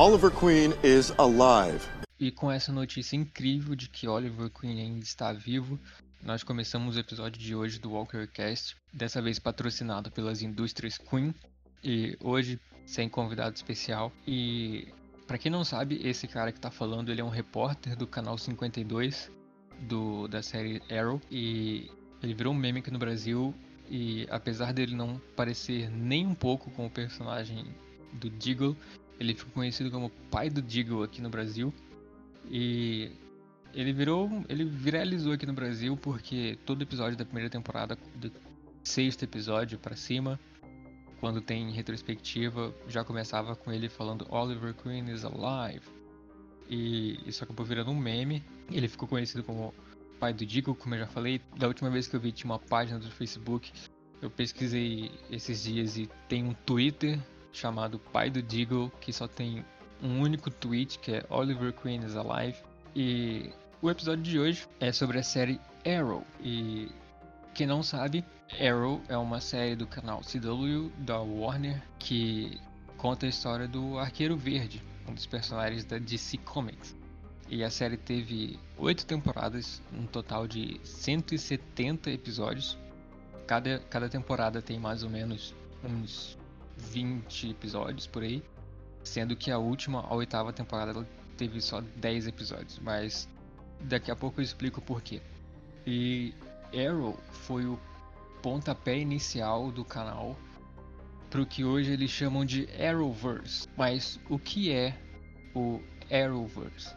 Oliver Queen is alive. E com essa notícia incrível de que Oliver Queen ainda está vivo, nós começamos o episódio de hoje do WalkerCast, dessa vez patrocinado pelas indústrias Queen, e hoje sem convidado especial. E para quem não sabe, esse cara que tá falando, ele é um repórter do canal 52 do da série Arrow e ele virou um meme aqui no Brasil e apesar dele não parecer nem um pouco com o personagem do Diggle, ele ficou conhecido como pai do Diggle aqui no Brasil. E ele virou, ele viralizou aqui no Brasil porque todo episódio da primeira temporada, do sexto episódio para cima, quando tem retrospectiva, já começava com ele falando Oliver Queen is alive. E isso acabou virando um meme. Ele ficou conhecido como pai do Digo, como eu já falei. Da última vez que eu vi tinha uma página do Facebook. Eu pesquisei esses dias e tem um Twitter chamado Pai do Digo, que só tem um único tweet, que é Oliver Queen is alive. E o episódio de hoje é sobre a série Arrow. E quem não sabe, Arrow é uma série do canal CW da Warner que conta a história do Arqueiro Verde, um dos personagens da DC Comics. E a série teve oito temporadas, um total de 170 episódios. Cada, cada temporada tem mais ou menos uns 20 episódios por aí, sendo que a última, a oitava temporada, teve só 10 episódios, mas daqui a pouco eu explico por quê. E Arrow foi o pontapé inicial do canal para o que hoje eles chamam de Arrowverse. Mas o que é o Arrowverse?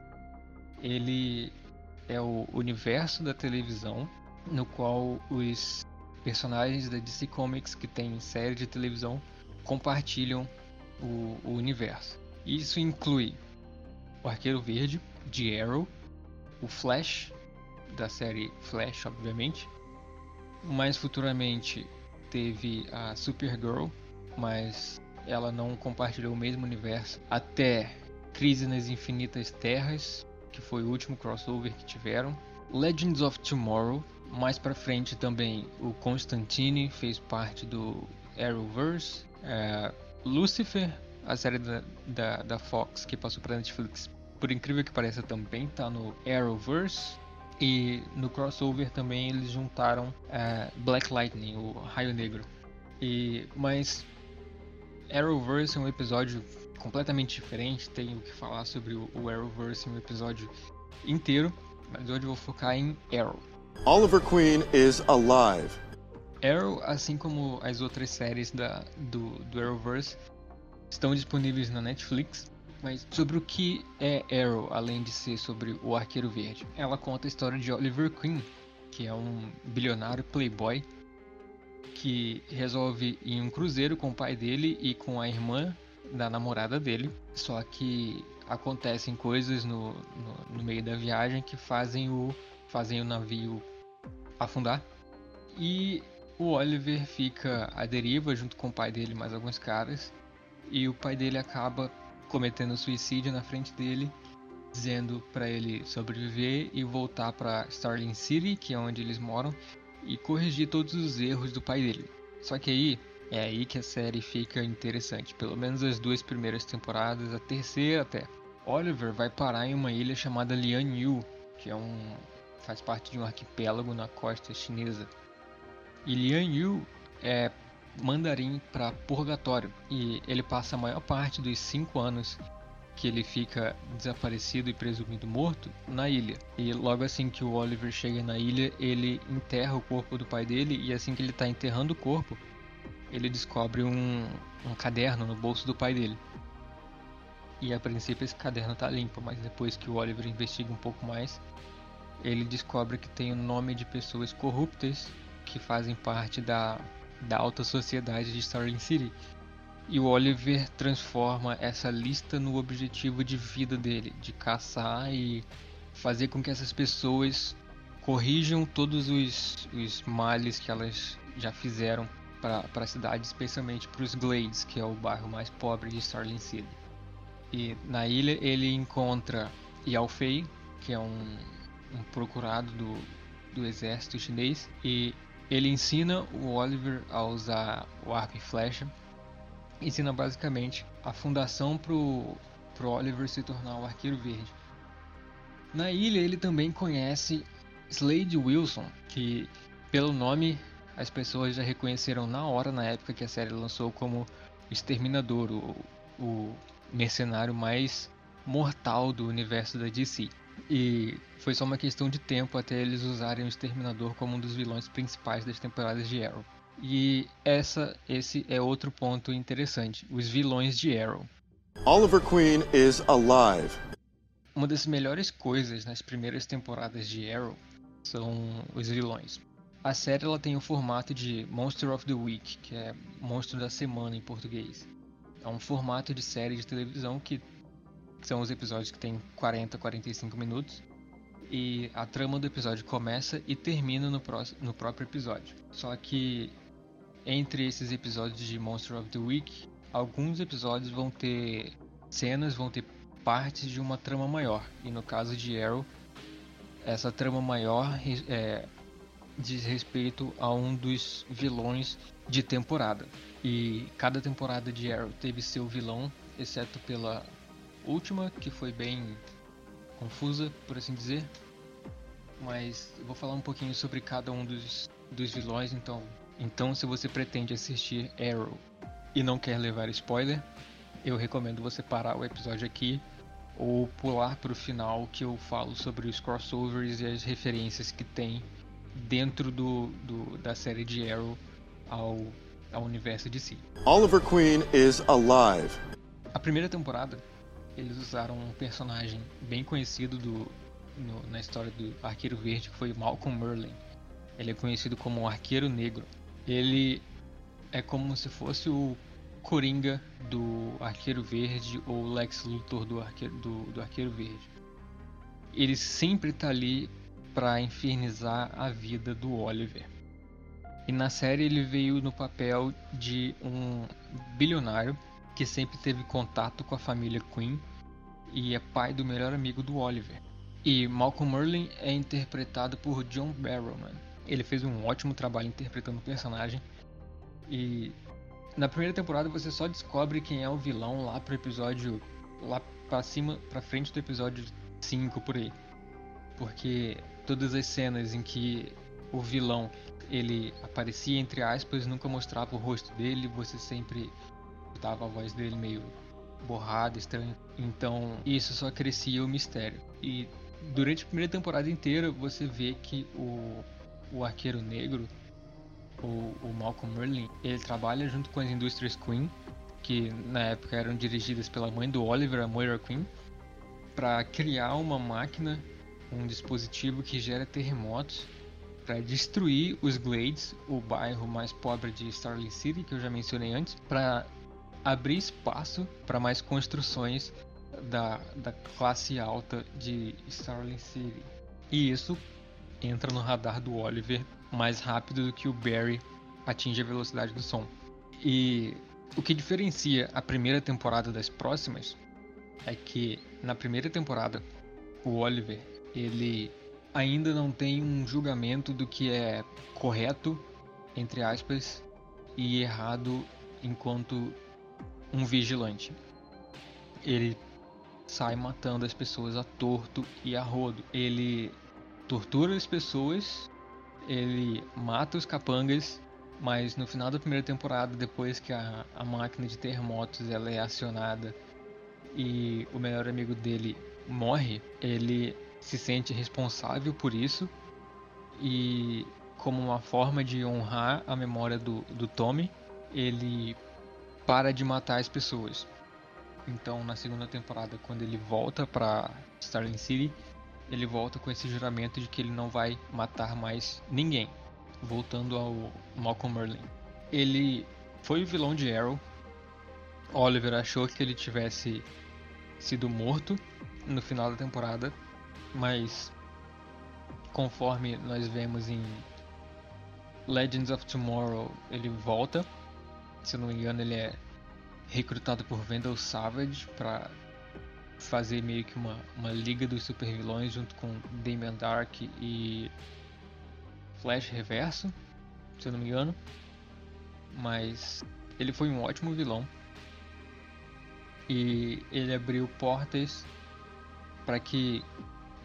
Ele é o universo da televisão no qual os personagens da DC Comics que tem série de televisão compartilham o, o universo. Isso inclui o Arqueiro Verde de Arrow, o Flash da série Flash, obviamente. Mais futuramente teve a Supergirl, mas ela não compartilhou o mesmo universo até Crise nas Infinitas Terras, que foi o último crossover que tiveram. Legends of Tomorrow, mais para frente também o Constantine fez parte do Arrowverse. É, Lucifer, a série da, da, da Fox que passou para Netflix, por incrível que pareça, também está no Arrowverse. E no crossover também eles juntaram uh, Black Lightning, o Raio Negro. E mas Arrowverse é um episódio completamente diferente, tenho que falar sobre o, o Arrowverse em um episódio inteiro, mas hoje eu vou focar em Arrow. Oliver Queen is alive. Arrow, assim como as outras séries da, do, do Arrowverse, estão disponíveis na Netflix mas sobre o que é Arrow, além de ser sobre o Arqueiro Verde? Ela conta a história de Oliver Queen, que é um bilionário playboy que resolve ir em um cruzeiro com o pai dele e com a irmã da namorada dele. Só que acontecem coisas no, no, no meio da viagem que fazem o, fazem o navio afundar. E o Oliver fica à deriva junto com o pai dele mais alguns caras. E o pai dele acaba cometendo suicídio na frente dele, dizendo para ele sobreviver e voltar para Starling City, que é onde eles moram, e corrigir todos os erros do pai dele. Só que aí é aí que a série fica interessante, pelo menos as duas primeiras temporadas, a terceira até. Oliver vai parar em uma ilha chamada Lian que é um faz parte de um arquipélago na costa chinesa. E Lian é mandarim para purgatório e ele passa a maior parte dos cinco anos que ele fica desaparecido e presumido morto na ilha. E logo assim que o Oliver chega na ilha, ele enterra o corpo do pai dele e assim que ele está enterrando o corpo, ele descobre um, um caderno no bolso do pai dele. E a princípio esse caderno está limpo, mas depois que o Oliver investiga um pouco mais, ele descobre que tem o nome de pessoas corruptas que fazem parte da da alta sociedade de Starling City. E o Oliver transforma essa lista no objetivo de vida dele, de caçar e fazer com que essas pessoas corrijam todos os, os males que elas já fizeram para a cidade, especialmente para os Glades, que é o bairro mais pobre de Starling City. E na ilha ele encontra Yao Fei, que é um, um procurado do, do exército chinês, e ele ensina o Oliver a usar o arco e flecha. Ensina basicamente a fundação pro, pro Oliver se tornar o Arqueiro Verde. Na ilha ele também conhece Slade Wilson, que pelo nome as pessoas já reconheceram na hora, na época que a série lançou, como o Exterminador, o, o mercenário mais mortal do universo da DC. E foi só uma questão de tempo até eles usarem o Exterminador como um dos vilões principais das temporadas de Arrow. E essa, esse é outro ponto interessante, os vilões de Arrow. Oliver Queen is alive. Uma das melhores coisas nas primeiras temporadas de Arrow são os vilões. A série ela tem o formato de Monster of the Week, que é Monstro da Semana em português. É um formato de série de televisão que são os episódios que tem 40, 45 minutos. E a trama do episódio começa e termina no, próximo, no próprio episódio. Só que entre esses episódios de Monster of the Week, alguns episódios vão ter cenas, vão ter partes de uma trama maior. E no caso de Arrow, essa trama maior é, diz respeito a um dos vilões de temporada. E cada temporada de Arrow teve seu vilão, exceto pela última, que foi bem confusa, por assim dizer. Mas eu vou falar um pouquinho sobre cada um dos, dos vilões, então. Então, se você pretende assistir Arrow e não quer levar spoiler, eu recomendo você parar o episódio aqui ou pular para o final que eu falo sobre os crossovers e as referências que tem dentro do, do da série de Arrow ao, ao universo de si. Oliver Queen is alive. A primeira temporada eles usaram um personagem bem conhecido do, no, na história do Arqueiro Verde que foi Malcolm Merlin. Ele é conhecido como o Arqueiro Negro. Ele é como se fosse o Coringa do Arqueiro Verde ou Lex Luthor do Arqueiro, do, do Arqueiro Verde. Ele sempre está ali para infernizar a vida do Oliver. E na série ele veio no papel de um bilionário que sempre teve contato com a família Queen e é pai do melhor amigo do Oliver. E Malcolm Merlin é interpretado por John Barrowman. Ele fez um ótimo trabalho interpretando o personagem e na primeira temporada você só descobre quem é o vilão lá pro episódio. lá pra cima, pra frente do episódio 5 por aí. Porque todas as cenas em que o vilão ele aparecia entre aspas, nunca mostrava o rosto dele, você sempre escutava a voz dele meio borrada, estranha. Então isso só crescia o mistério. E durante a primeira temporada inteira você vê que o, o arqueiro negro o, o Malcolm Merlin, ele trabalha junto com as indústrias Queen, que na época eram dirigidas pela mãe do Oliver, a Moira Queen, para criar uma máquina, um dispositivo que gera terremotos para destruir os Glades, o bairro mais pobre de Starling City, que eu já mencionei antes, para abrir espaço para mais construções da, da classe alta de Starling City. E isso entra no radar do Oliver mais rápido do que o Barry atinge a velocidade do som. E o que diferencia a primeira temporada das próximas é que na primeira temporada o Oliver ele ainda não tem um julgamento do que é correto entre aspas e errado enquanto um vigilante. Ele sai matando as pessoas a torto e a rodo. Ele tortura as pessoas ele mata os capangas, mas no final da primeira temporada, depois que a, a máquina de terremotos ela é acionada e o melhor amigo dele morre, ele se sente responsável por isso e como uma forma de honrar a memória do, do Tommy, ele para de matar as pessoas. Então, na segunda temporada, quando ele volta para Starling City, ele volta com esse juramento de que ele não vai matar mais ninguém. Voltando ao Malcolm Merlin. Ele foi o vilão de Arrow. Oliver achou que ele tivesse sido morto no final da temporada, mas conforme nós vemos em Legends of Tomorrow, ele volta. Se eu não me engano, ele é recrutado por Vandal Savage para fazer meio que uma, uma liga dos supervilões junto com Damian Dark e Flash Reverso, se eu não me engano. Mas ele foi um ótimo vilão. e ele abriu portas para que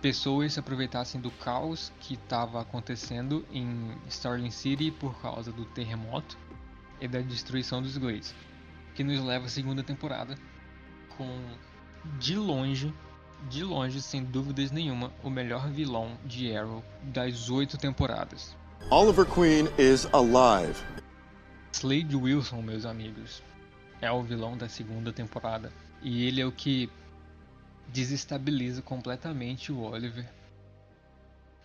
pessoas se aproveitassem do caos que estava acontecendo em Starling City por causa do terremoto e da destruição dos Glades, que nos leva à segunda temporada com de longe, de longe, sem dúvidas nenhuma, o melhor vilão de Arrow das oito temporadas. Oliver Queen is alive. Slade Wilson, meus amigos, é o vilão da segunda temporada. E ele é o que desestabiliza completamente o Oliver.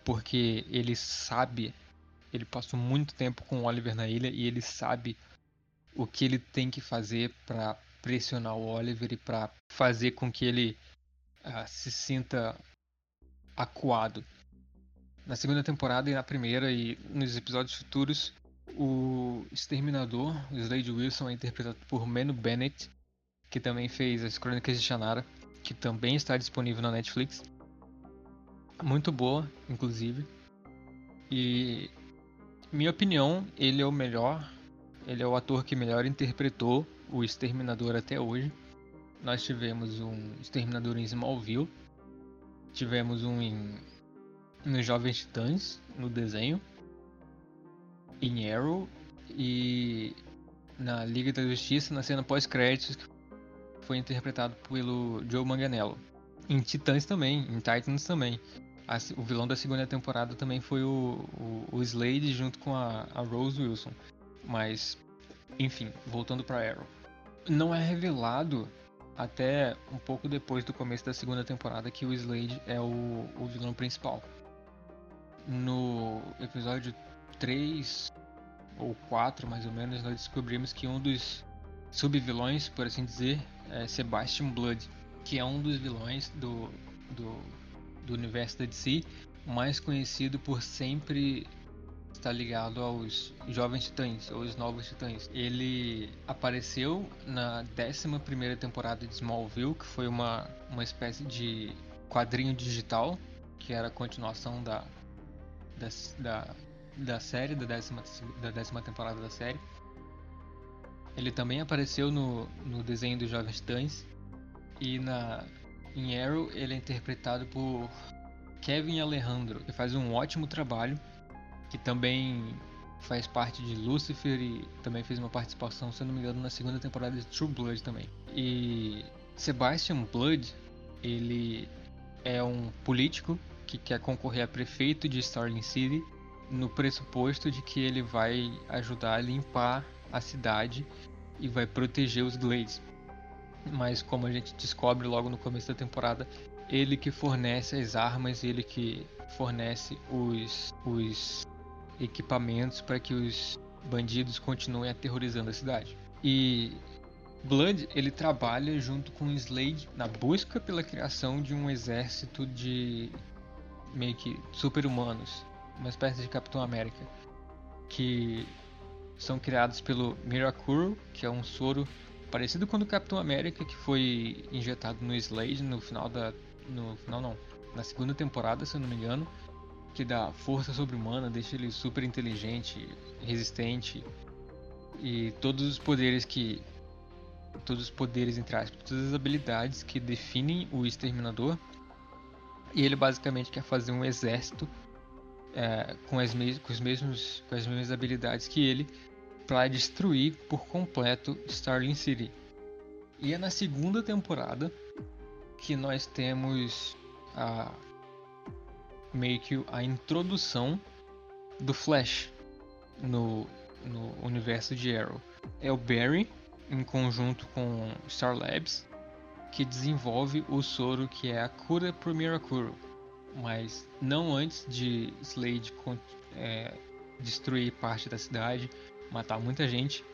Porque ele sabe, ele passou muito tempo com o Oliver na ilha e ele sabe o que ele tem que fazer para pressionar o Oliver e para fazer com que ele uh, se sinta acuado. Na segunda temporada e na primeira e nos episódios futuros, o Exterminador, o Slade Wilson, é interpretado por Manu Bennett, que também fez as Crônicas de Shannara, que também está disponível na Netflix. Muito boa, inclusive. E minha opinião, ele é o melhor, ele é o ator que melhor interpretou o Exterminador até hoje. Nós tivemos um Exterminador em Smallville, tivemos um em nos Jovens Titãs, no desenho, em Arrow e na Liga da Justiça, na cena pós-créditos, que foi interpretado pelo Joe Manganiello. Em Titãs também, em Titans também. O vilão da segunda temporada também foi o, o, o Slade junto com a, a Rose Wilson. Mas, enfim, voltando para Arrow não é revelado até um pouco depois do começo da segunda temporada que o Slade é o, o vilão principal. No episódio 3 ou 4, mais ou menos, nós descobrimos que um dos subvilões, por assim dizer, é Sebastian Blood, que é um dos vilões do, do, do universo da DC, mais conhecido por sempre está ligado aos Jovens Titãs, ou os Novos Titãs. Ele apareceu na 11 temporada de Smallville, que foi uma, uma espécie de quadrinho digital, que era a continuação da, da, da, da série, da décima, da décima temporada da série. Ele também apareceu no, no desenho dos Jovens Titãs. E na, em Arrow ele é interpretado por Kevin Alejandro, que faz um ótimo trabalho que também faz parte de Lucifer e também fez uma participação, se eu não me engano, na segunda temporada de True Blood também. E Sebastian Blood, ele é um político que quer concorrer a prefeito de Starling City no pressuposto de que ele vai ajudar a limpar a cidade e vai proteger os Glades. Mas como a gente descobre logo no começo da temporada, ele que fornece as armas, ele que fornece os, os equipamentos para que os bandidos continuem aterrorizando a cidade. E Blood ele trabalha junto com Slade na busca pela criação de um exército de meio que super-humanos, uma espécie de Capitão América, que são criados pelo Mirakuru, que é um soro parecido com o do Capitão América que foi injetado no Slade no final da no final não, na segunda temporada, se eu não me engano, que dá força sobre-humana, deixa ele super inteligente, resistente e todos os poderes que todos os poderes entre aspas, todas as habilidades que definem o exterminador. E ele basicamente quer fazer um exército é, com, as com, os mesmos, com as mesmas habilidades que ele para destruir por completo Starling City. E é na segunda temporada que nós temos a meio que a introdução do Flash no, no universo de Arrow. É o Barry, em conjunto com Star Labs, que desenvolve o soro que é a cura pro Mirakuru. Mas não antes de Slade é, destruir parte da cidade, matar muita gente.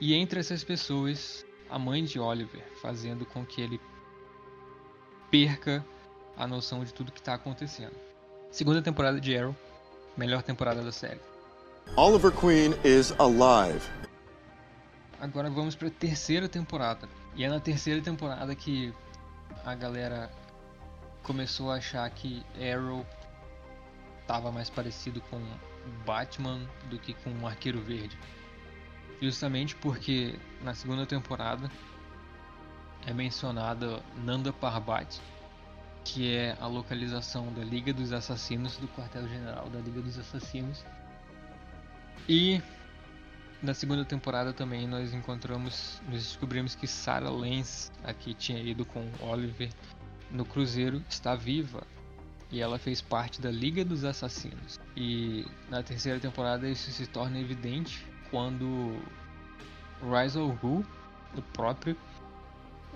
E entre essas pessoas, a mãe de Oliver, fazendo com que ele perca a noção de tudo que está acontecendo. Segunda temporada de Arrow, melhor temporada da série. Oliver Queen is alive. Agora vamos para a terceira temporada. E é na terceira temporada que a galera começou a achar que Arrow estava mais parecido com Batman do que com o Arqueiro Verde. Justamente porque na segunda temporada é mencionada Nanda Parbat, que é a localização da Liga dos Assassinos, do quartel-general da Liga dos Assassinos. E na segunda temporada também nós encontramos, nós descobrimos que Sarah Lance, a que tinha ido com Oliver no cruzeiro, está viva e ela fez parte da Liga dos Assassinos. E na terceira temporada isso se torna evidente quando Rise of Ghul, o próprio,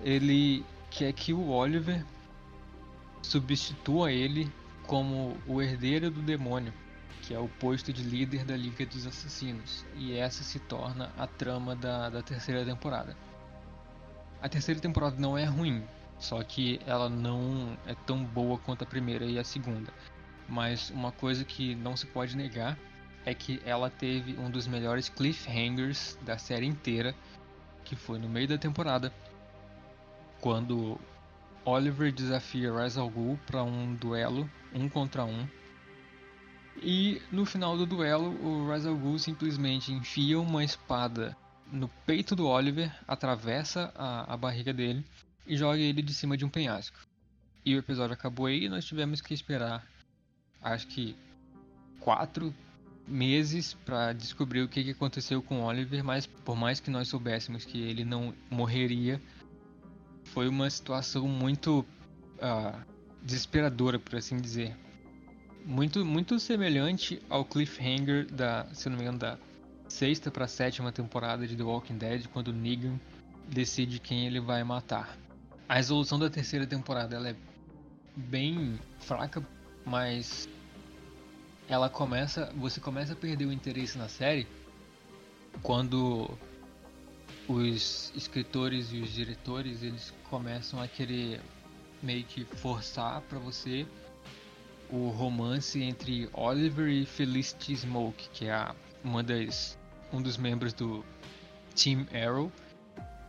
ele quer que o Oliver substitua ele como o herdeiro do demônio que é o posto de líder da Liga dos Assassinos, e essa se torna a trama da, da terceira temporada. A terceira temporada não é ruim, só que ela não é tão boa quanto a primeira e a segunda. Mas uma coisa que não se pode negar é que ela teve um dos melhores cliffhangers da série inteira, que foi no meio da temporada, quando Oliver desafia Ra's al Ghul para um duelo um contra um e no final do duelo, o Ra's al Ghul simplesmente enfia uma espada no peito do Oliver, atravessa a, a barriga dele e joga ele de cima de um penhasco. E o episódio acabou aí e nós tivemos que esperar, acho que quatro meses para descobrir o que, aconteceu com Oliver, mas por mais que nós soubéssemos que ele não morreria, foi uma situação muito uh, desesperadora, por assim dizer muito, muito semelhante ao cliffhanger da, se não me engano, da sexta para sétima temporada de The Walking Dead, quando Negan decide quem ele vai matar. A resolução da terceira temporada ela é bem fraca, mas ela começa, você começa a perder o interesse na série quando os escritores e os diretores eles começam a querer meio que forçar para você o romance entre Oliver e Felicity Smoke, que é uma das, um dos membros do Team Arrow,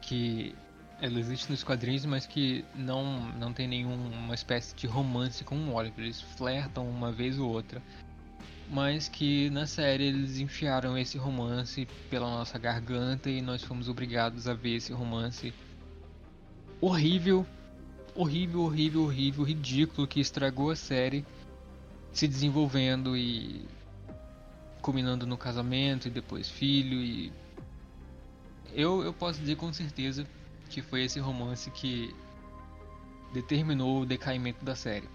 que ela existe nos quadrinhos, mas que não, não tem nenhuma espécie de romance com o Oliver. Eles flertam uma vez ou outra. Mas que na série eles enfiaram esse romance pela nossa garganta e nós fomos obrigados a ver esse romance horrível, horrível, horrível, horrível, ridículo que estragou a série se desenvolvendo e culminando no casamento e depois filho e eu, eu posso dizer com certeza que foi esse romance que determinou o decaimento da série.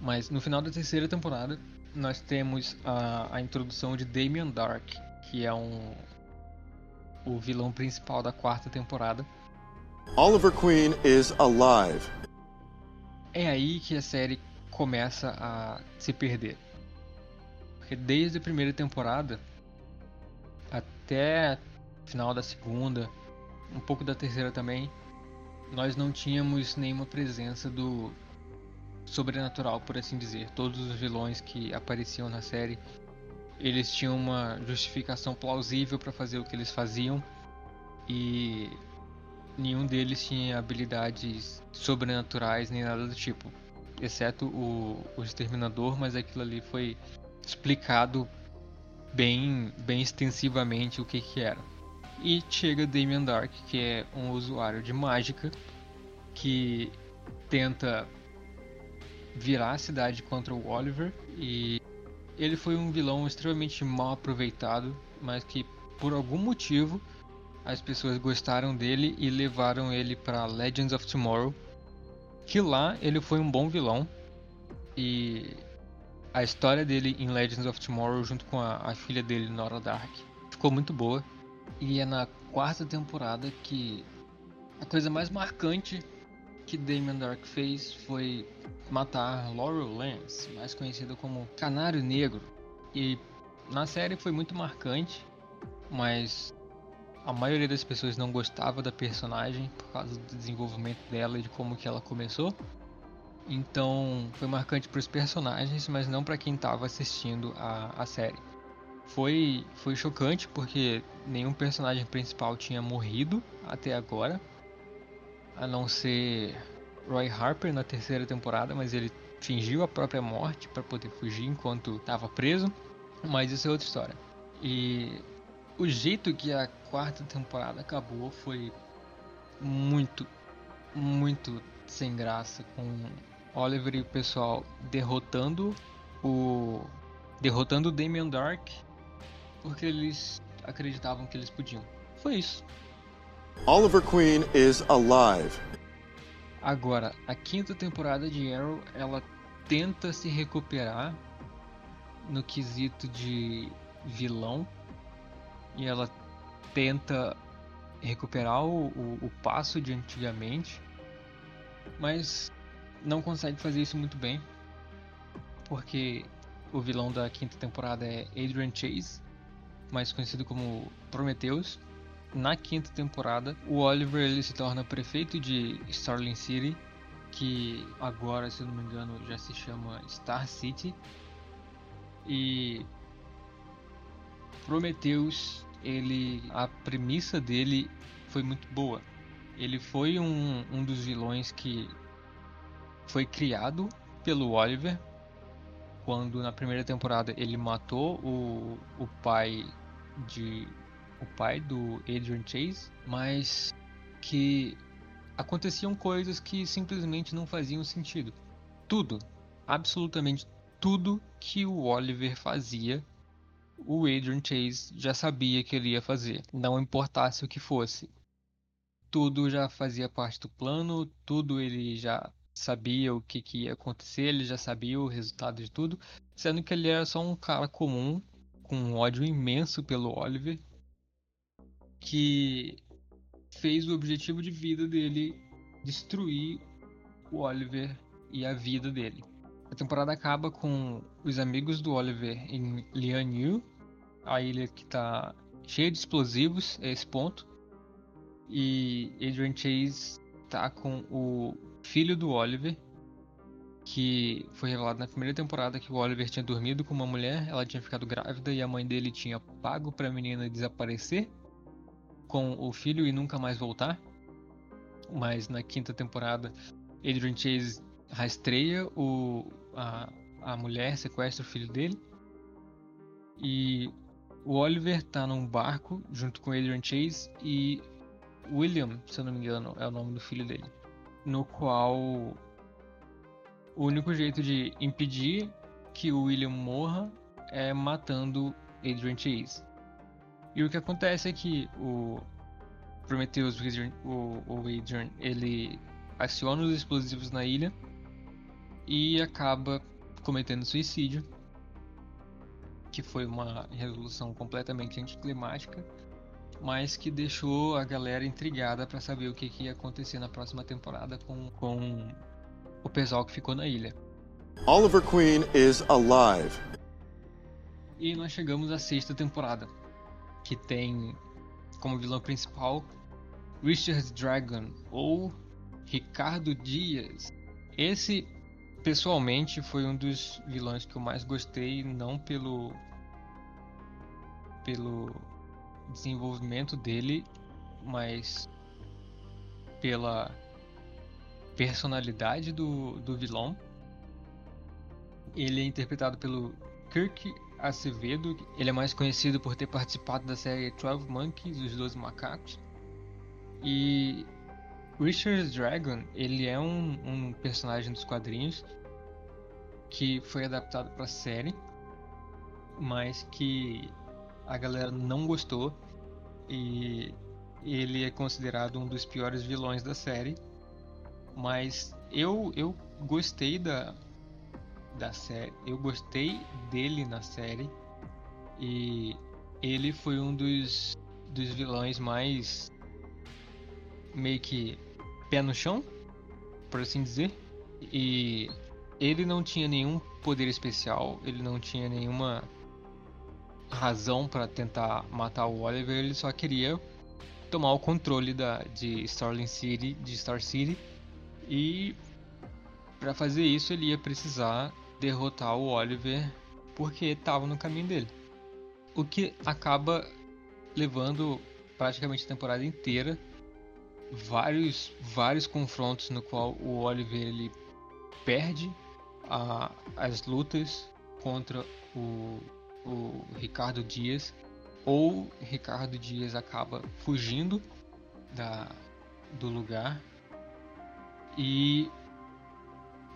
Mas no final da terceira temporada nós temos a, a introdução de Damien Dark, que é um o vilão principal da quarta temporada. Oliver Queen is alive. É aí que a série começa a se perder. Porque desde a primeira temporada até final da segunda, um pouco da terceira também, nós não tínhamos nenhuma presença do sobrenatural, por assim dizer. Todos os vilões que apareciam na série, eles tinham uma justificação plausível para fazer o que eles faziam e nenhum deles tinha habilidades sobrenaturais nem nada do tipo exceto o, o Exterminador, mas aquilo ali foi explicado bem, bem extensivamente o que, que era. E chega Damien Dark, que é um usuário de mágica que tenta virar a cidade contra o Oliver. E ele foi um vilão extremamente mal aproveitado, mas que por algum motivo as pessoas gostaram dele e levaram ele para Legends of Tomorrow, que lá ele foi um bom vilão. E a história dele em Legends of Tomorrow junto com a, a filha dele Nora Dark ficou muito boa e é na quarta temporada que a coisa mais marcante que Damon Dark fez foi matar Laurel Lance, mais conhecida como Canário Negro. E na série foi muito marcante, mas a maioria das pessoas não gostava da personagem por causa do desenvolvimento dela e de como que ela começou. Então foi marcante para os personagens, mas não para quem estava assistindo a, a série. Foi, foi chocante porque nenhum personagem principal tinha morrido até agora, a não ser Roy Harper na terceira temporada, mas ele fingiu a própria morte para poder fugir enquanto estava preso. Mas isso é outra história. E o jeito que a quarta temporada acabou foi muito, muito sem graça com Oliver e o pessoal derrotando o derrotando o Damien Dark porque eles acreditavam que eles podiam. Foi isso. Oliver Queen is alive. Agora, a quinta temporada de Arrow, ela tenta se recuperar no quesito de vilão e ela tenta recuperar o, o, o passo de antigamente, mas não consegue fazer isso muito bem, porque o vilão da quinta temporada é Adrian Chase, mais conhecido como Prometheus. Na quinta temporada, o Oliver ele se torna prefeito de Starling City, que agora, se não me engano, já se chama Star City. E Prometheus, ele, a premissa dele foi muito boa. Ele foi um, um dos vilões que foi criado pelo Oliver quando na primeira temporada ele matou o, o pai de o pai do Adrian Chase, mas que aconteciam coisas que simplesmente não faziam sentido. Tudo, absolutamente tudo que o Oliver fazia, o Adrian Chase já sabia que ele ia fazer, não importasse o que fosse. Tudo já fazia parte do plano, tudo ele já sabia o que, que ia acontecer, ele já sabia o resultado de tudo, sendo que ele era só um cara comum com um ódio imenso pelo Oliver, que fez o objetivo de vida dele destruir o Oliver e a vida dele. A temporada acaba com os amigos do Oliver em Lian a ilha que está cheia de explosivos, é esse ponto. E Adrian Chase está com o filho do Oliver, que foi revelado na primeira temporada que o Oliver tinha dormido com uma mulher, ela tinha ficado grávida e a mãe dele tinha pago para a menina desaparecer com o filho e nunca mais voltar. Mas na quinta temporada, Adrian Chase rastreia o, a, a mulher, sequestra o filho dele. E o Oliver tá num barco junto com Adrian Chase e William, se eu não me engano, é o nome do filho dele. No qual o único jeito de impedir que o William morra é matando Adrian Chase. E o que acontece é que o Prometheus, o, o Adrian, ele aciona os explosivos na ilha e acaba cometendo suicídio, que foi uma resolução completamente anticlimática, mas que deixou a galera intrigada para saber o que, que ia acontecer na próxima temporada com, com o pessoal que ficou na ilha. Oliver Queen is alive. E nós chegamos à sexta temporada, que tem como vilão principal Richard Dragon ou Ricardo Dias. Esse pessoalmente foi um dos vilões que eu mais gostei, não pelo pelo desenvolvimento dele, mas pela personalidade do, do vilão. Ele é interpretado pelo Kirk Acevedo. Ele é mais conhecido por ter participado da série 12 Monkeys, Os Doze Macacos. E Richard Dragon, ele é um, um personagem dos quadrinhos que foi adaptado para série, mas que a galera não gostou e ele é considerado um dos piores vilões da série mas eu, eu gostei da, da série. Eu gostei dele na série. E ele foi um dos, dos vilões mais. meio que. pé no chão, por assim dizer. E ele não tinha nenhum poder especial, ele não tinha nenhuma razão para tentar matar o Oliver, ele só queria tomar o controle da, de Starling City, de Star City e para fazer isso ele ia precisar derrotar o Oliver porque estava no caminho dele. O que acaba levando praticamente a temporada inteira vários vários confrontos no qual o Oliver ele perde a, as lutas contra o, o Ricardo Dias ou Ricardo Dias acaba fugindo da, do lugar. E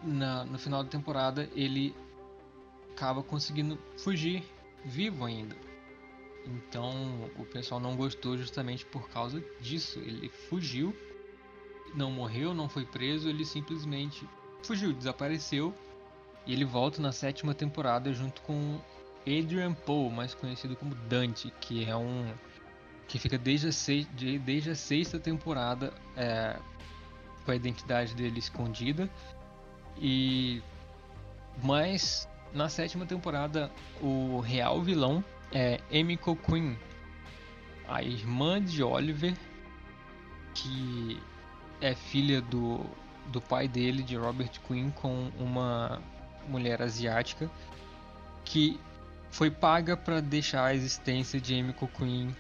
na, no final da temporada ele acaba conseguindo fugir vivo ainda. Então o pessoal não gostou justamente por causa disso. Ele fugiu, não morreu, não foi preso, ele simplesmente fugiu, desapareceu. E ele volta na sétima temporada junto com Adrian Poe, mais conhecido como Dante, que é um que fica desde a, se... desde a sexta temporada é... com a identidade dele escondida. E mas na sétima temporada o real vilão é Emiko Queen, a irmã de Oliver, que é filha do, do pai dele, de Robert Queen, com uma mulher asiática que foi paga para deixar a existência de Emiko Queen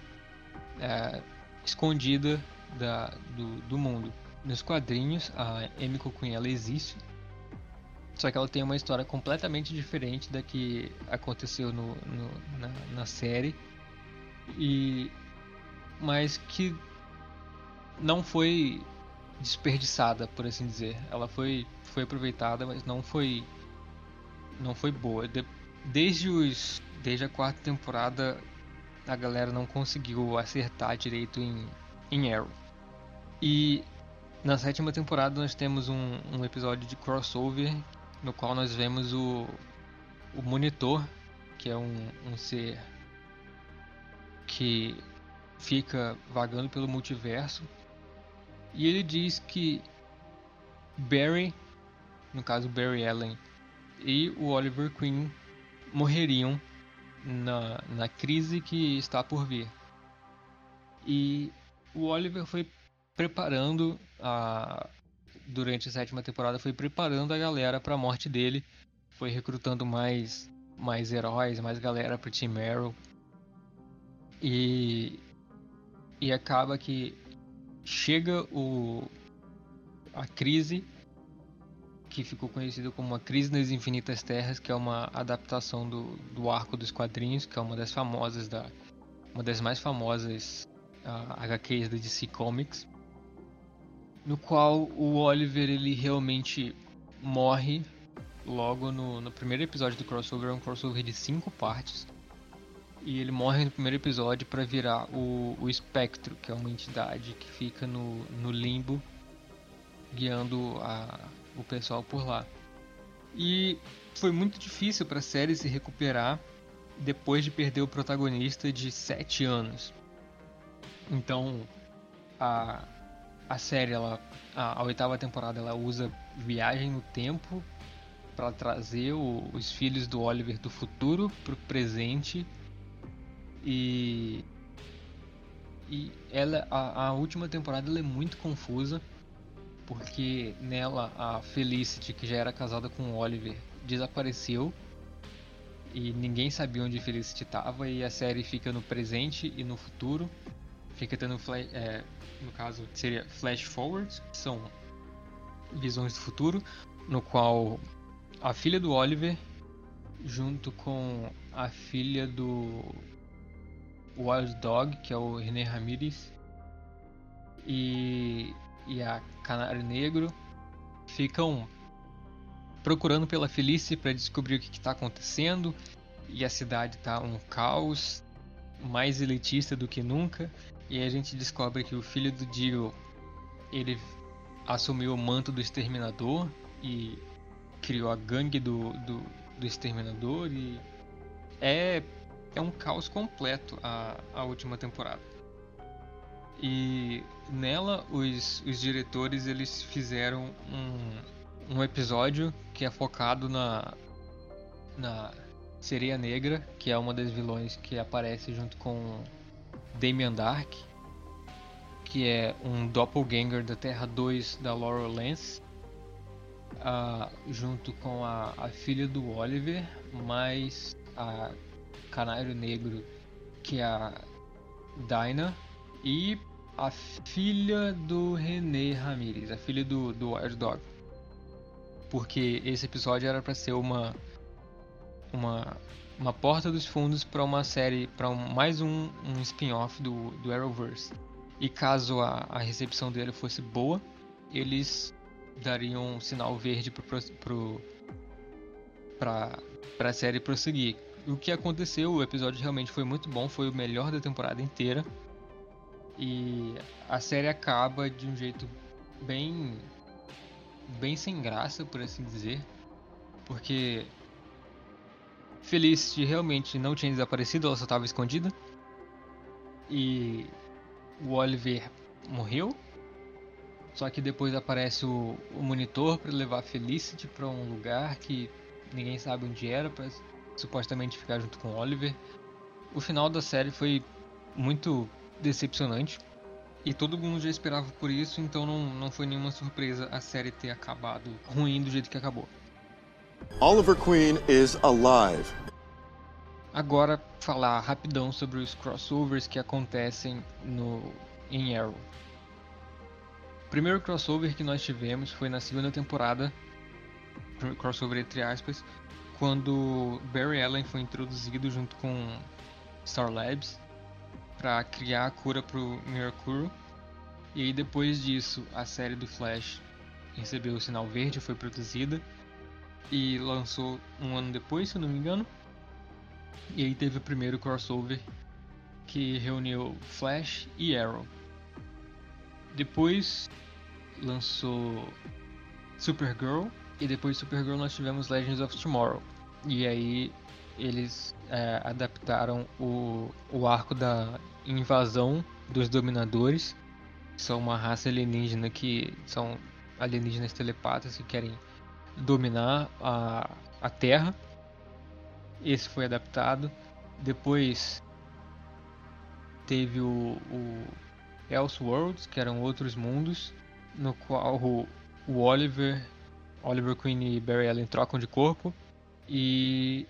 é, escondida da, do, do mundo. Nos quadrinhos, a Emiko Queen ela existe, só que ela tem uma história completamente diferente da que aconteceu no, no na, na, série. E mas que não foi desperdiçada, por assim dizer. Ela foi foi aproveitada, mas não foi não foi boa. De, desde os desde a quarta temporada a galera não conseguiu acertar direito em em Arrow. E na sétima temporada nós temos um, um episódio de crossover no qual nós vemos o, o monitor, que é um, um ser que fica vagando pelo multiverso. E ele diz que Barry, no caso Barry Allen, e o Oliver Queen morreriam na, na crise que está por vir. E o Oliver foi preparando a, durante a sétima temporada foi preparando a galera para a morte dele, foi recrutando mais mais heróis, mais galera para Team Arrow. E e acaba que chega o a crise que ficou conhecida como a Crise nas Infinitas Terras, que é uma adaptação do, do arco dos quadrinhos, que é uma das famosas da uma das mais famosas uh, HQs da DC Comics no qual o Oliver ele realmente morre logo no, no primeiro episódio do crossover, é um crossover de cinco partes. E ele morre no primeiro episódio para virar o, o Espectro, que é uma entidade que fica no, no limbo, guiando a, o pessoal por lá. E foi muito difícil para a série se recuperar depois de perder o protagonista de sete anos. Então, a, a série, ela, a, a, oitava temporada, ela usa viagem no tempo para trazer o, os filhos do Oliver do futuro pro presente. E e ela a, a última temporada ela é muito confusa porque nela a Felicity que já era casada com o Oliver desapareceu. E ninguém sabia onde Felicity estava e a série fica no presente e no futuro fica tendo é, no caso seria flash forwards, que são visões do futuro, no qual a filha do Oliver, junto com a filha do Wild Dog, que é o René Ramirez, e, e a Canário Negro, ficam procurando pela Felice para descobrir o que está acontecendo. E a cidade está um caos, mais elitista do que nunca. E a gente descobre que o filho do Dio ele assumiu o manto do exterminador e criou a gangue do, do, do exterminador e é, é um caos completo a, a última temporada. E nela os, os diretores eles fizeram um, um episódio que é focado na, na Sereia Negra, que é uma das vilões que aparece junto com Damian Dark, que é um doppelganger da Terra 2 da Laurel Lance, uh, junto com a, a, filha do Oliver, mais a Canário Negro, que é a Dinah, e a filha do René Ramirez, a filha do, do Wild Dog. Porque esse episódio era para ser uma uma uma porta dos fundos para uma série, para um, mais um, um spin-off do, do Arrowverse. E caso a, a recepção dele fosse boa, eles dariam um sinal verde pra, pra série prosseguir. O que aconteceu, o episódio realmente foi muito bom, foi o melhor da temporada inteira. E a série acaba de um jeito bem. bem sem graça, por assim dizer. Porque Felicity realmente não tinha desaparecido, ela só estava escondida. E o Oliver morreu. Só que depois aparece o, o monitor para levar Felicity para um lugar que ninguém sabe onde era, para supostamente ficar junto com o Oliver. O final da série foi muito decepcionante. E todo mundo já esperava por isso, então não, não foi nenhuma surpresa a série ter acabado ruim do jeito que acabou. Oliver Queen is alive. Agora falar rapidão sobre os crossovers que acontecem no em Arrow. O primeiro crossover que nós tivemos foi na segunda temporada, crossover entre aspas, quando Barry Allen foi introduzido junto com Star Labs para criar a cura para o Mirakuru. E aí depois disso, a série do Flash recebeu o sinal verde, foi produzida e lançou um ano depois, se não me engano. E aí teve o primeiro crossover que reuniu Flash e Arrow. Depois lançou Supergirl e depois de Supergirl nós tivemos Legends of Tomorrow. E aí eles é, adaptaram o, o arco da invasão dos dominadores. São uma raça alienígena que são alienígenas telepatas que querem dominar a, a Terra. Esse foi adaptado. Depois teve o, o Elseworlds, que eram outros mundos, no qual o, o Oliver, Oliver Queen e Barry Allen trocam de corpo. E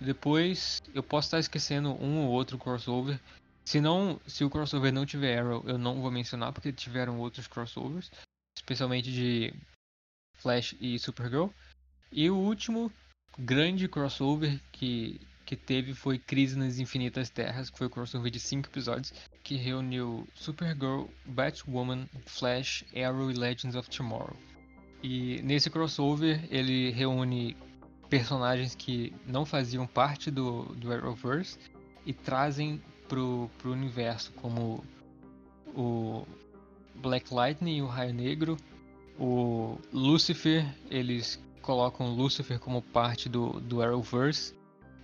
depois eu posso estar esquecendo um ou outro crossover. Se não, se o crossover não tiver Arrow, eu não vou mencionar porque tiveram outros crossovers, especialmente de Flash e Supergirl. E o último grande crossover que, que teve foi Crise nas Infinitas Terras, que foi o crossover de 5 episódios, que reuniu Supergirl, Batwoman, Flash, Arrow e Legends of Tomorrow. E nesse crossover ele reúne personagens que não faziam parte do, do Arrowverse e trazem pro, pro universo, como o Black Lightning, o Raio Negro, o Lucifer, eles colocam Lucifer como parte do, do Arrowverse.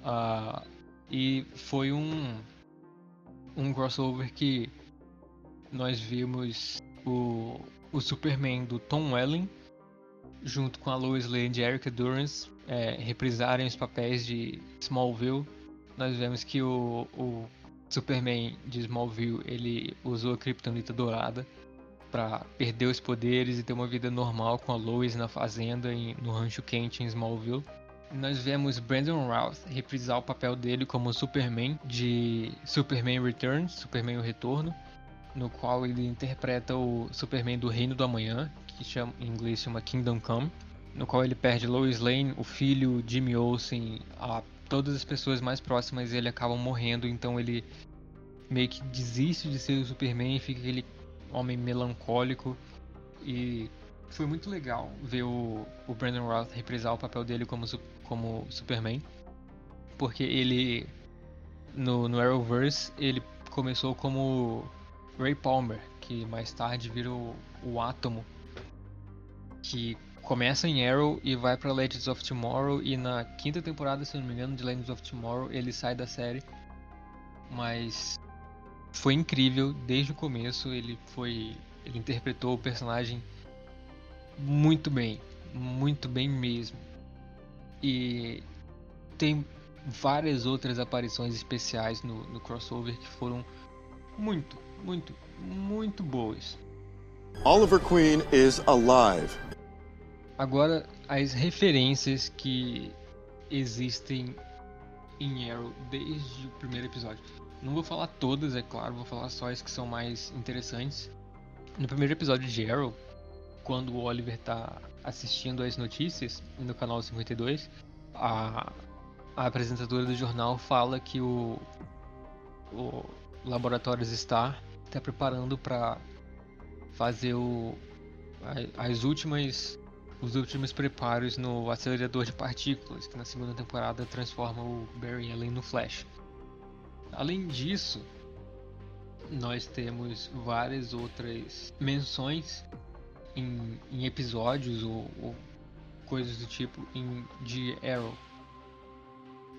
Uh, e foi um, um crossover que nós vimos o, o Superman do Tom Welling junto com a Lois Lane e Erica Durance é, reprisarem os papéis de Smallville. Nós vemos que o, o Superman de Smallville ele usou a Kryptonita dourada para perder os poderes e ter uma vida normal com a Lois na fazenda em, no rancho quente em Smallville. Nós vemos Brandon Routh reprisar o papel dele como Superman de Superman Returns, Superman o Retorno, no qual ele interpreta o Superman do Reino do Amanhã, que chama, em inglês chama Kingdom Come, no qual ele perde Lois Lane, o filho Jimmy Olsen, a todas as pessoas mais próximas ele acabam morrendo, então ele meio que desiste de ser o Superman e fica aquele homem melancólico. E foi muito legal ver o, o Brandon Routh reprisar o papel dele como, como Superman, porque ele no, no Arrowverse ele começou como Ray Palmer, que mais tarde virou o Átomo, que começa em Arrow e vai para Legends of Tomorrow. E na quinta temporada, se não me engano, de Legends of Tomorrow ele sai da série, mas foi incrível desde o começo. Ele foi, ele interpretou o personagem muito bem, muito bem mesmo. E tem várias outras aparições especiais no, no crossover que foram muito, muito, muito boas. Oliver Queen is alive. Agora, as referências que existem em Arrow desde o primeiro episódio. Não vou falar todas, é claro, vou falar só as que são mais interessantes. No primeiro episódio de Arrow, quando o Oliver está assistindo as notícias no canal 52, a, a apresentadora do jornal fala que o, o Laboratórios Star tá preparando para fazer o, as últimas os últimos preparos no acelerador de partículas, que na segunda temporada transforma o Barry Allen no Flash. Além disso, nós temos várias outras menções em, em episódios ou, ou, coisas do tipo em, de Arrow.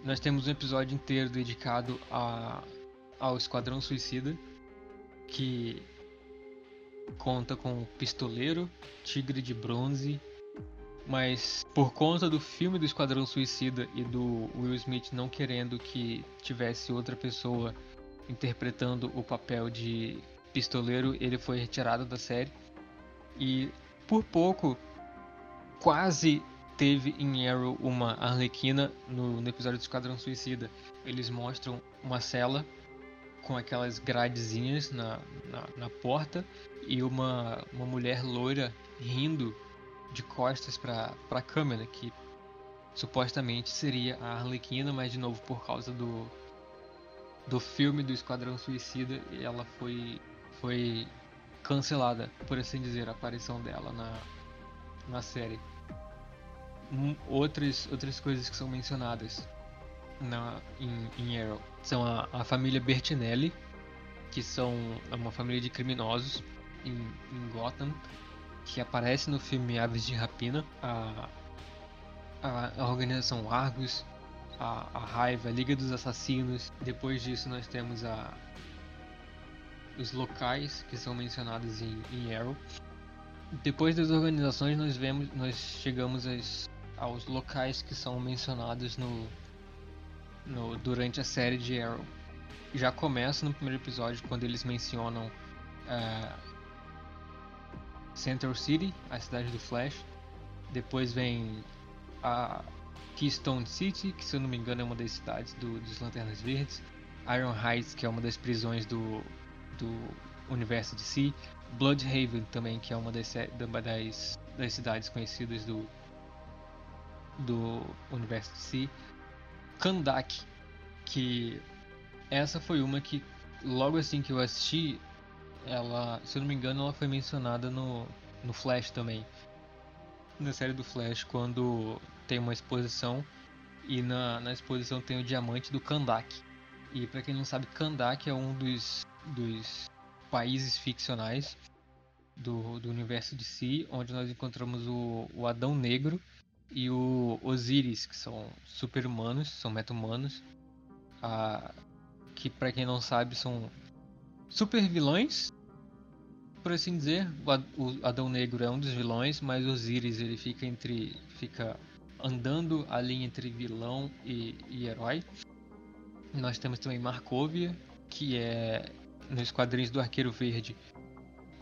Nós temos um episódio inteiro dedicado a, ao Esquadrão Suicida, que conta com o Pistoleiro, Tigre de Bronze, mas por conta do filme do Esquadrão Suicida e do Will Smith não querendo que tivesse outra pessoa interpretando o papel de pistoleiro, ele foi retirado da série. E por pouco, quase teve em Arrow uma Arlequina no, no episódio do Esquadrão Suicida. Eles mostram uma cela com aquelas gradezinhas na, na, na porta e uma, uma mulher loira rindo de costas para a câmera, que supostamente seria a Arlequina, mas de novo por causa do, do filme do Esquadrão Suicida, ela foi, foi cancelada, por assim dizer, a aparição dela na, na série. Um, outras, outras coisas que são mencionadas na, em, em Arrow são a, a família Bertinelli, que são é uma família de criminosos em, em Gotham, que aparece no filme Aves de Rapina, a, a, a organização Argus, a, a Raiva, a Liga dos Assassinos. Depois disso nós temos a os locais que são mencionados em, em Arrow. Depois das organizações nós vemos, nós chegamos às, aos locais que são mencionados no, no durante a série de Arrow. Já começa no primeiro episódio quando eles mencionam uh, Central City, a cidade do Flash. Depois vem a Keystone City, que se eu não me engano é uma das cidades do, dos Lanternas Verdes. Iron Heights, que é uma das prisões do, do universo de si. Bloodhaven também, que é uma das, das, das cidades conhecidas do, do universo de si. Kandak, que essa foi uma que logo assim que eu assisti, ela, se eu não me engano, ela foi mencionada no, no Flash também. Na série do Flash, quando tem uma exposição e na, na exposição tem o diamante do Kandak. E para quem não sabe, Kandak é um dos, dos países ficcionais do, do universo de si, onde nós encontramos o, o Adão Negro e o Osiris, que são super-humanos, são meta-humanos, ah, que para quem não sabe são super vilões, por assim dizer. O Adão Negro é um dos vilões, mas Osiris ele fica entre fica andando ali entre vilão e, e herói. Nós temos também Markovia, que é nos quadrinhos do Arqueiro Verde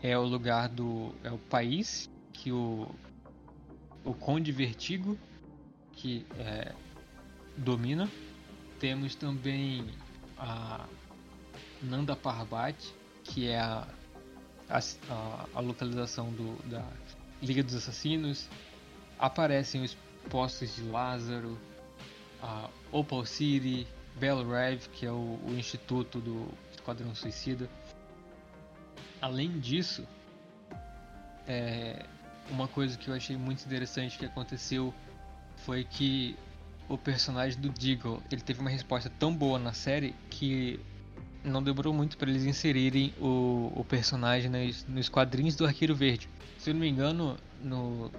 é o lugar do é o país que o o Conde Vertigo que é, domina. Temos também a Nanda Parbat, que é a, a, a localização do, da Liga dos Assassinos. Aparecem os postos de Lázaro, a Opal City, Bell Rev, que é o, o instituto do Esquadrão Suicida. Além disso, é, uma coisa que eu achei muito interessante que aconteceu foi que o personagem do Deagle ele teve uma resposta tão boa na série que não demorou muito para eles inserirem o, o personagem nos, nos quadrinhos do Arqueiro Verde. Se eu não me engano, no,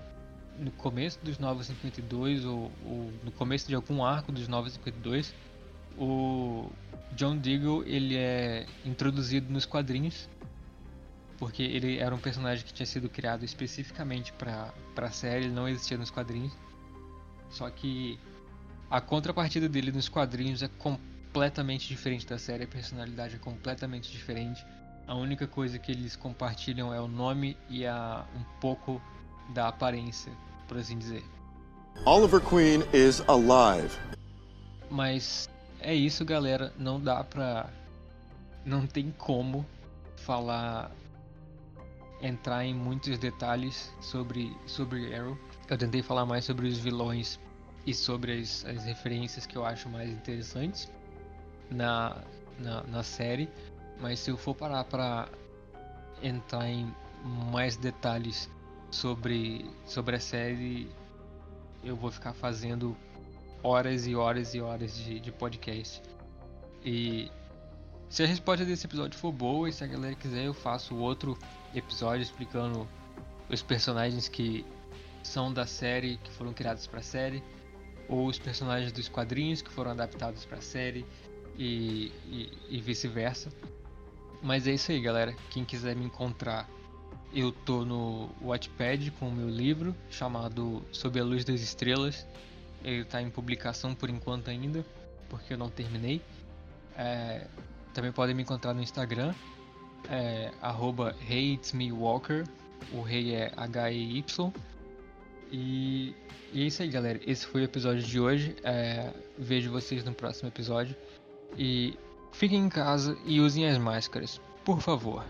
no começo dos Novos 52 ou, ou, no começo de algum arco dos Novos 52, o John Deagle ele é introduzido nos quadrinhos porque ele era um personagem que tinha sido criado especificamente para a série, ele não existia nos quadrinhos. Só que a contrapartida dele nos quadrinhos é completamente diferente da série, a personalidade é completamente diferente. A única coisa que eles compartilham é o nome e a, um pouco da aparência, por assim dizer. Oliver Queen is alive. Mas é isso, galera. Não dá pra. Não tem como falar. Entrar em muitos detalhes sobre, sobre Arrow. Eu tentei falar mais sobre os vilões e sobre as, as referências que eu acho mais interessantes na, na, na série. Mas se eu for parar pra entrar em mais detalhes sobre, sobre a série, eu vou ficar fazendo horas e horas e horas de, de podcast. E se a resposta desse episódio for boa e se a galera quiser, eu faço outro episódio explicando os personagens que são da série, que foram criados para a série, ou os personagens dos quadrinhos que foram adaptados para a série e, e, e vice-versa. Mas é isso aí, galera. Quem quiser me encontrar, eu tô no Wattpad com o meu livro chamado Sob a Luz das Estrelas. Ele está em publicação por enquanto ainda, porque eu não terminei. É, também podem me encontrar no Instagram, é, arroba HeyIt'sMeWalker, o rei é H-E-Y. E, e é isso aí, galera. Esse foi o episódio de hoje. É, vejo vocês no próximo episódio. E fiquem em casa e usem as máscaras, por favor.